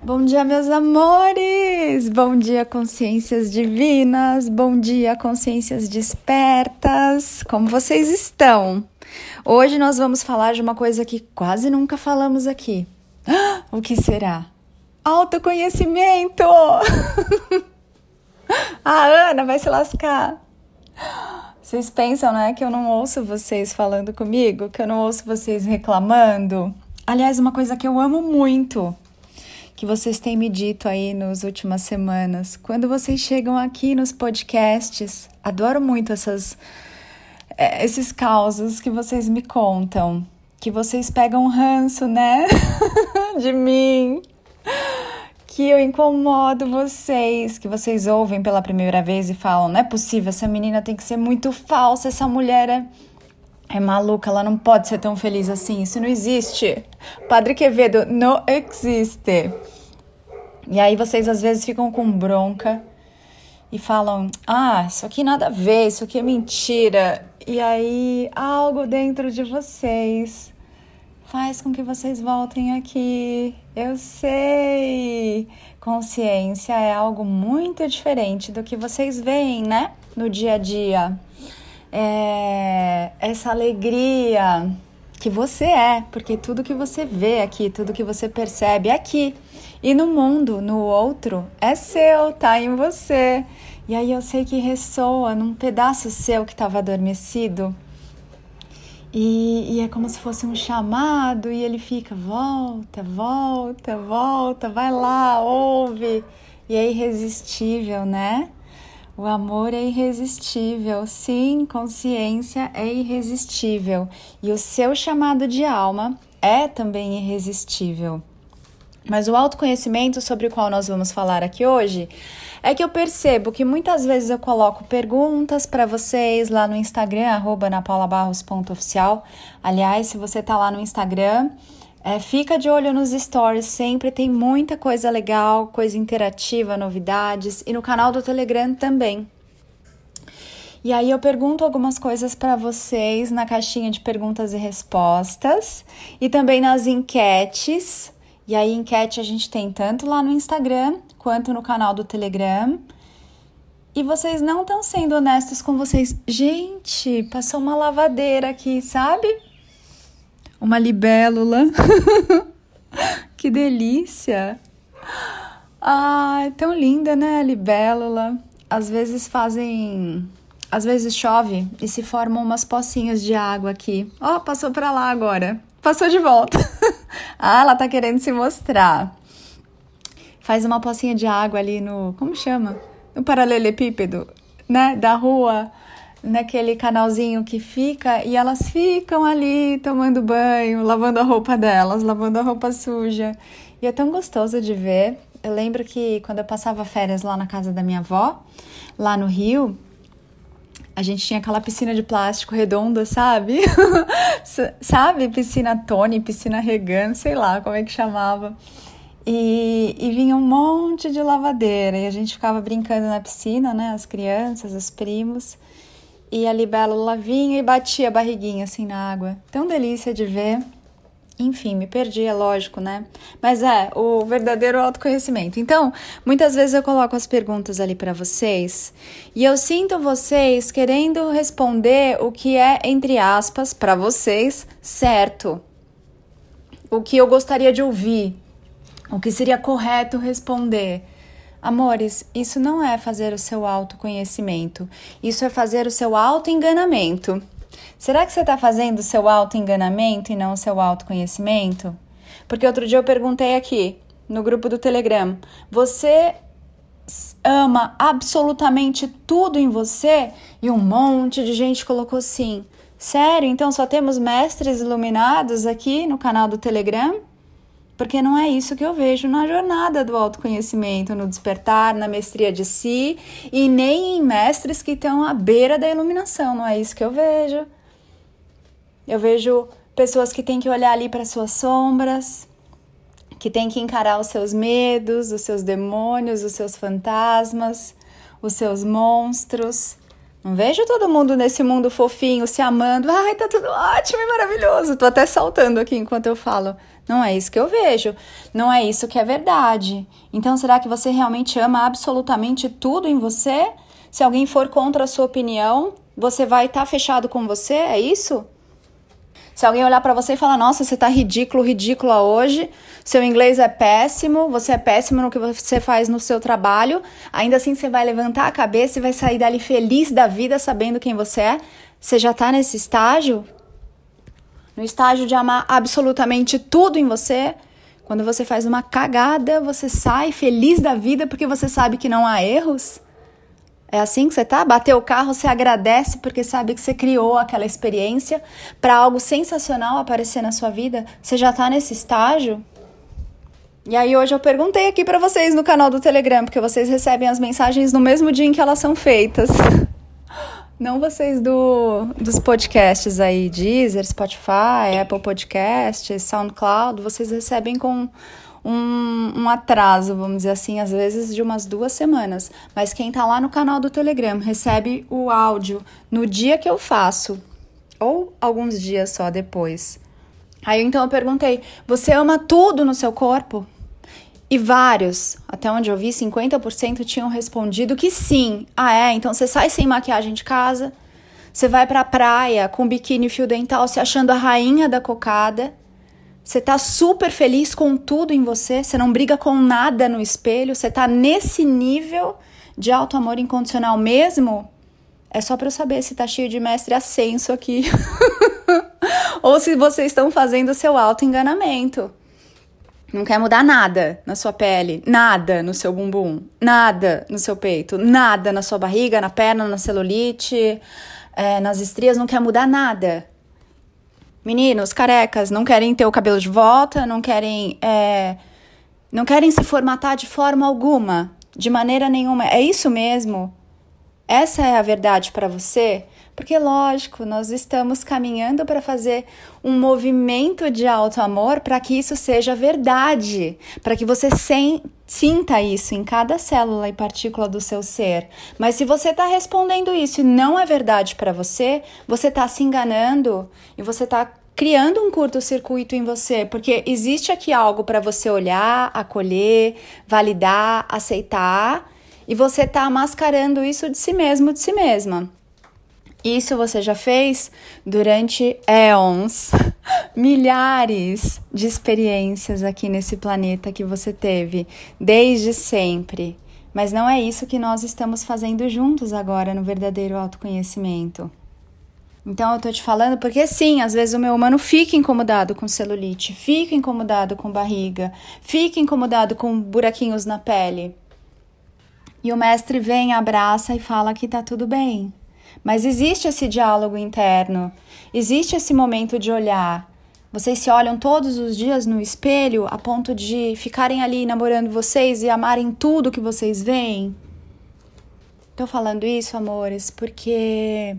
Bom dia, meus amores! Bom dia, consciências divinas! Bom dia, consciências despertas! Como vocês estão? Hoje nós vamos falar de uma coisa que quase nunca falamos aqui. O que será? Autoconhecimento! A Ana vai se lascar! Vocês pensam, né, que eu não ouço vocês falando comigo, que eu não ouço vocês reclamando? Aliás, uma coisa que eu amo muito que vocês têm me dito aí nas últimas semanas. Quando vocês chegam aqui nos podcasts, adoro muito essas, é, esses causos que vocês me contam. Que vocês pegam ranço, né? De mim. Que eu incomodo vocês, que vocês ouvem pela primeira vez e falam: não é possível, essa menina tem que ser muito falsa, essa mulher é é maluca, ela não pode ser tão feliz assim, isso não existe. Padre Quevedo, não existe. E aí vocês às vezes ficam com bronca e falam: ah, isso aqui nada a ver, isso aqui é mentira. E aí algo dentro de vocês faz com que vocês voltem aqui. Eu sei. Consciência é algo muito diferente do que vocês veem, né? No dia a dia é, essa alegria que você é, porque tudo que você vê aqui, tudo que você percebe aqui e no mundo, no outro, é seu, tá em você. E aí eu sei que ressoa num pedaço seu que estava adormecido. E, e, é como se fosse um chamado, e ele fica: volta, volta, volta, vai lá, ouve. E é irresistível, né? O amor é irresistível, sim, consciência é irresistível e o seu chamado de alma é também irresistível. Mas o autoconhecimento sobre o qual nós vamos falar aqui hoje é que eu percebo que muitas vezes eu coloco perguntas para vocês lá no Instagram, napaulabarros.oficial. Aliás, se você tá lá no Instagram, é, fica de olho nos stories, sempre tem muita coisa legal, coisa interativa, novidades e no canal do Telegram também. E aí eu pergunto algumas coisas para vocês na caixinha de perguntas e respostas e também nas enquetes. E aí enquete a gente tem tanto lá no Instagram quanto no canal do Telegram. E vocês não estão sendo honestos com vocês. Gente, passou uma lavadeira aqui, sabe? Uma libélula. que delícia! Ah, é tão linda, né, a libélula. Às vezes fazem. Às vezes chove e se formam umas pocinhas de água aqui. Ó, oh, passou para lá agora. Passou de volta. ah, ela tá querendo se mostrar. Faz uma pocinha de água ali no. Como chama? No paralelepípedo, né? Da rua naquele canalzinho que fica e elas ficam ali tomando banho, lavando a roupa delas, lavando a roupa suja. E é tão gostoso de ver. Eu lembro que quando eu passava férias lá na casa da minha avó, lá no Rio, a gente tinha aquela piscina de plástico redonda, sabe? sabe? Piscina Tony, piscina Regan, sei lá como é que chamava. E, e, vinha um monte de lavadeira e a gente ficava brincando na piscina, né? As crianças, os primos e a libélula vinha e batia a barriguinha assim na água. Tão delícia de ver. Enfim, me perdi, é lógico, né? Mas é o verdadeiro autoconhecimento. Então, muitas vezes eu coloco as perguntas ali para vocês e eu sinto vocês querendo responder o que é, entre aspas, para vocês, certo. O que eu gostaria de ouvir, o que seria correto responder. Amores, isso não é fazer o seu autoconhecimento, isso é fazer o seu autoenganamento. Será que você está fazendo o seu autoenganamento e não o seu autoconhecimento? Porque outro dia eu perguntei aqui no grupo do Telegram: você ama absolutamente tudo em você? E um monte de gente colocou sim. Sério? Então só temos mestres iluminados aqui no canal do Telegram? Porque não é isso que eu vejo na jornada do autoconhecimento, no despertar, na mestria de si e nem em mestres que estão à beira da iluminação, não é isso que eu vejo. Eu vejo pessoas que têm que olhar ali para suas sombras, que têm que encarar os seus medos, os seus demônios, os seus fantasmas, os seus monstros, Não vejo todo mundo nesse mundo fofinho, se amando. Ai, tá tudo ótimo e maravilhoso. Tô até saltando aqui enquanto eu falo. Não é isso que eu vejo. Não é isso que é verdade. Então, será que você realmente ama absolutamente tudo em você? Se alguém for contra a sua opinião, você vai estar tá fechado com você? É isso? Se alguém olhar para você e falar: "Nossa, você tá ridículo, ridícula hoje. Seu inglês é péssimo, você é péssimo no que você faz no seu trabalho". Ainda assim você vai levantar a cabeça e vai sair dali feliz da vida sabendo quem você é. Você já tá nesse estágio? No estágio de amar absolutamente tudo em você? Quando você faz uma cagada, você sai feliz da vida porque você sabe que não há erros? É assim que você tá? Bateu o carro, você agradece porque sabe que você criou aquela experiência para algo sensacional aparecer na sua vida? Você já tá nesse estágio? E aí hoje eu perguntei aqui para vocês no canal do Telegram, porque vocês recebem as mensagens no mesmo dia em que elas são feitas. Não vocês do, dos podcasts aí, Deezer, Spotify, Apple Podcasts, SoundCloud, vocês recebem com um, um atraso, vamos dizer assim, às vezes de umas duas semanas. Mas quem tá lá no canal do Telegram recebe o áudio no dia que eu faço, ou alguns dias só depois. Aí então eu perguntei: você ama tudo no seu corpo? E vários, até onde eu vi, 50% tinham respondido que sim. Ah, é? Então você sai sem maquiagem de casa, você vai pra praia com biquíni fio dental se achando a rainha da cocada você tá super feliz com tudo em você, você não briga com nada no espelho, você tá nesse nível de auto amor incondicional mesmo? É só para eu saber se tá cheio de mestre ascenso aqui. Ou se vocês estão fazendo seu auto enganamento. Não quer mudar nada na sua pele, nada no seu bumbum, nada no seu peito, nada na sua barriga, na perna, na celulite, é, nas estrias, não quer mudar nada. Meninos carecas não querem ter o cabelo de volta, não querem, é, não querem se formatar de forma alguma, de maneira nenhuma. É isso mesmo? Essa é a verdade para você? Porque, lógico, nós estamos caminhando para fazer um movimento de alto amor para que isso seja verdade, para que você sem, sinta isso em cada célula e partícula do seu ser. Mas se você está respondendo isso e não é verdade para você, você está se enganando e você está criando um curto-circuito em você, porque existe aqui algo para você olhar, acolher, validar, aceitar, e você está mascarando isso de si mesmo, de si mesma. Isso você já fez durante éons, milhares de experiências aqui nesse planeta que você teve, desde sempre. Mas não é isso que nós estamos fazendo juntos agora no verdadeiro autoconhecimento. Então eu tô te falando porque sim, às vezes o meu humano fica incomodado com celulite, fica incomodado com barriga, fica incomodado com buraquinhos na pele. E o mestre vem, abraça e fala que tá tudo bem. Mas existe esse diálogo interno, existe esse momento de olhar. Vocês se olham todos os dias no espelho a ponto de ficarem ali namorando vocês e amarem tudo que vocês veem? Tô falando isso, amores, porque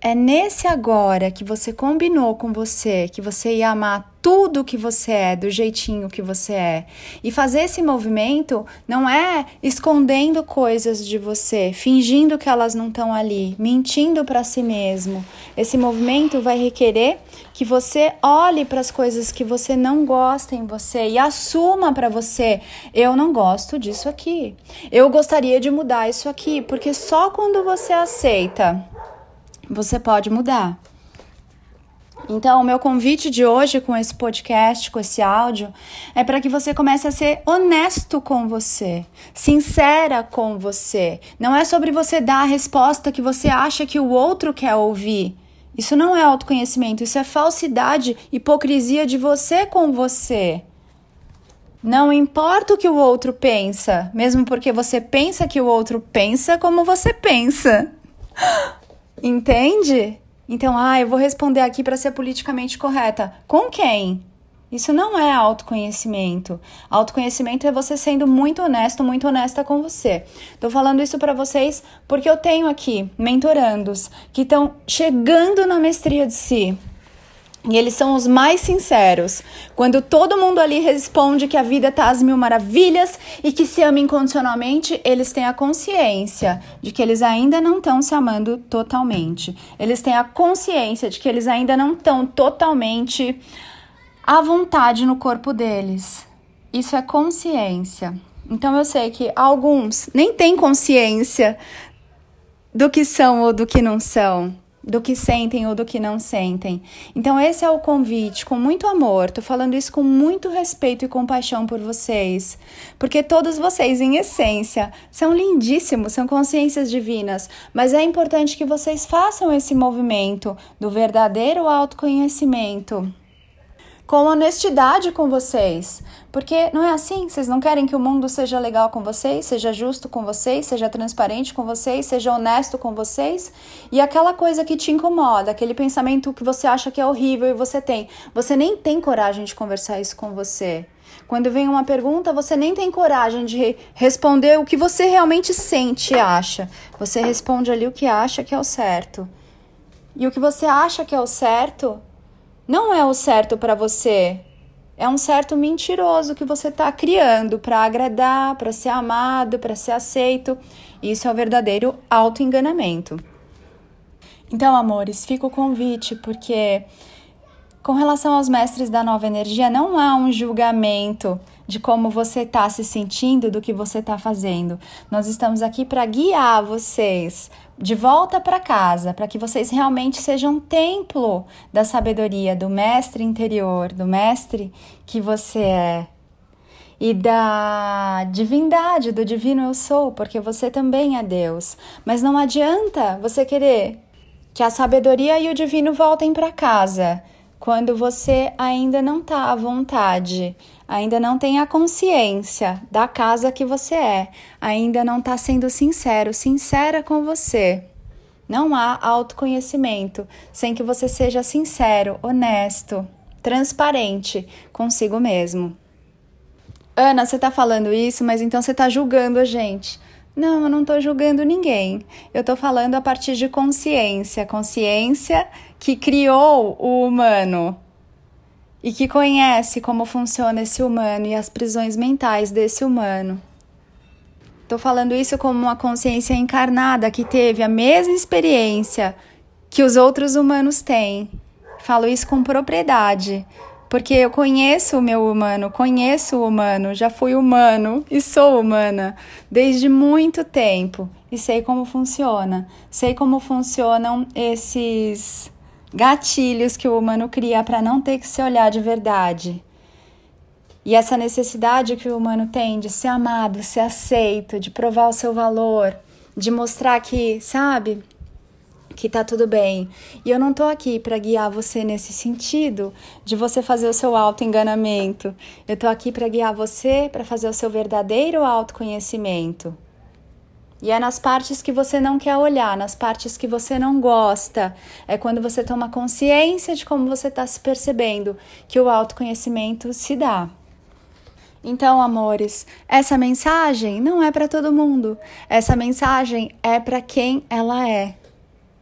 é nesse agora que você combinou com você que você ia amar tudo que você é, do jeitinho que você é. E fazer esse movimento não é escondendo coisas de você, fingindo que elas não estão ali, mentindo para si mesmo. Esse movimento vai requerer que você olhe para as coisas que você não gosta em você e assuma para você: eu não gosto disso aqui. Eu gostaria de mudar isso aqui, porque só quando você aceita você pode mudar. Então, o meu convite de hoje com esse podcast, com esse áudio, é para que você comece a ser honesto com você, sincera com você. Não é sobre você dar a resposta que você acha que o outro quer ouvir. Isso não é autoconhecimento, isso é falsidade, hipocrisia de você com você. Não importa o que o outro pensa, mesmo porque você pensa que o outro pensa como você pensa. Entende? Então, ah, eu vou responder aqui para ser politicamente correta. Com quem? Isso não é autoconhecimento. Autoconhecimento é você sendo muito honesto, muito honesta com você. Tô falando isso para vocês porque eu tenho aqui mentorandos que estão chegando na mestria de si. E eles são os mais sinceros. Quando todo mundo ali responde que a vida tá às mil maravilhas e que se ama incondicionalmente, eles têm a consciência de que eles ainda não estão se amando totalmente. Eles têm a consciência de que eles ainda não estão totalmente à vontade no corpo deles. Isso é consciência. Então eu sei que alguns nem têm consciência do que são ou do que não são do que sentem ou do que não sentem. Então, esse é o convite, com muito amor. Tô falando isso com muito respeito e compaixão por vocês, porque todos vocês, em essência, são lindíssimos, são consciências divinas, mas é importante que vocês façam esse movimento do verdadeiro autoconhecimento com honestidade com vocês. Porque não é assim? Vocês não querem que o mundo seja legal com vocês, seja justo com vocês, seja transparente com vocês, seja honesto com vocês? E aquela coisa que te incomoda, aquele pensamento que você acha que é horrível e você tem, você nem tem coragem de conversar isso com você. Quando vem uma pergunta, você nem tem coragem de responder o que você realmente sente e acha. Você responde ali o que acha que é o certo. E o que você acha que é o certo não é o certo para você. É um certo mentiroso que você está criando para agradar, para ser amado, para ser aceito. Isso é o verdadeiro autoenganamento. Então, amores, fica o convite, porque com relação aos mestres da nova energia, não há um julgamento de como você está se sentindo, do que você está fazendo. Nós estamos aqui para guiar vocês de volta para casa, para que vocês realmente sejam um templo da sabedoria do mestre interior, do mestre que você é. E da divindade, do divino eu sou, porque você também é Deus. Mas não adianta você querer que a sabedoria e o divino voltem para casa quando você ainda não está à vontade ainda não tem a consciência da casa que você é, ainda não está sendo sincero, sincera com você. Não há autoconhecimento sem que você seja sincero, honesto, transparente consigo mesmo. Ana, você está falando isso, mas então você está julgando a gente. Não, eu não estou julgando ninguém. Eu estou falando a partir de consciência, consciência que criou o humano, e que conhece como funciona esse humano e as prisões mentais desse humano. Estou falando isso como uma consciência encarnada que teve a mesma experiência que os outros humanos têm. Falo isso com propriedade, porque eu conheço o meu humano, conheço o humano, já fui humano e sou humana desde muito tempo e sei como funciona. Sei como funcionam esses gatilhos que o humano cria para não ter que se olhar de verdade. E essa necessidade que o humano tem de ser amado, ser aceito, de provar o seu valor, de mostrar que, sabe, que tá tudo bem. E eu não tô aqui para guiar você nesse sentido de você fazer o seu auto-enganamento. Eu tô aqui para guiar você para fazer o seu verdadeiro autoconhecimento. E é nas partes que você não quer olhar, nas partes que você não gosta. É quando você toma consciência de como você está se percebendo que o autoconhecimento se dá. Então, amores, essa mensagem não é para todo mundo. Essa mensagem é para quem ela é.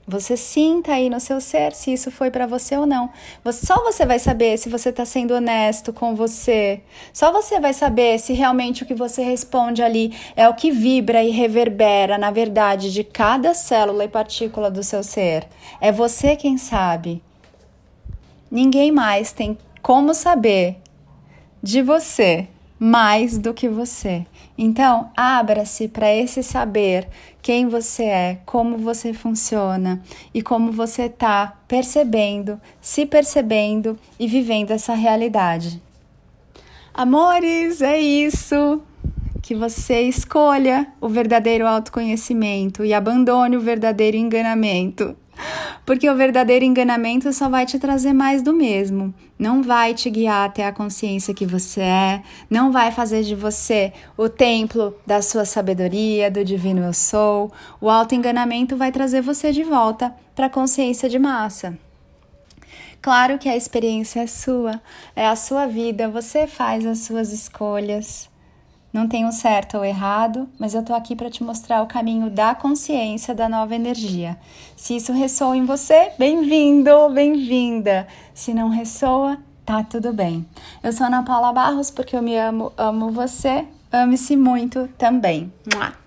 Você sinta aí no seu ser se isso foi para você ou não. Só você vai saber se você está sendo honesto com você. Só você vai saber se realmente o que você responde ali é o que vibra e reverbera na verdade de cada célula e partícula do seu ser. É você quem sabe. Ninguém mais tem como saber de você mais do que você. Então, abra-se para esse saber quem você é, como você funciona e como você está percebendo, se percebendo e vivendo essa realidade. Amores, é isso! Que você escolha o verdadeiro autoconhecimento e abandone o verdadeiro enganamento. Porque o verdadeiro enganamento só vai te trazer mais do mesmo. Não vai te guiar até a consciência que você é, não vai fazer de você o templo da sua sabedoria, do divino eu sou. O auto-enganamento vai trazer você de volta para a consciência de massa. Claro que a experiência é sua, é a sua vida, você faz as suas escolhas. Não tem um certo ou errado, mas eu tô aqui para te mostrar o caminho da consciência da nova energia. Se isso ressoa em você, bem-vindo, bem-vinda. Se não ressoa, tá tudo bem. Eu sou Ana Paula Barros porque eu me amo, amo você, ame-se muito também. Mua.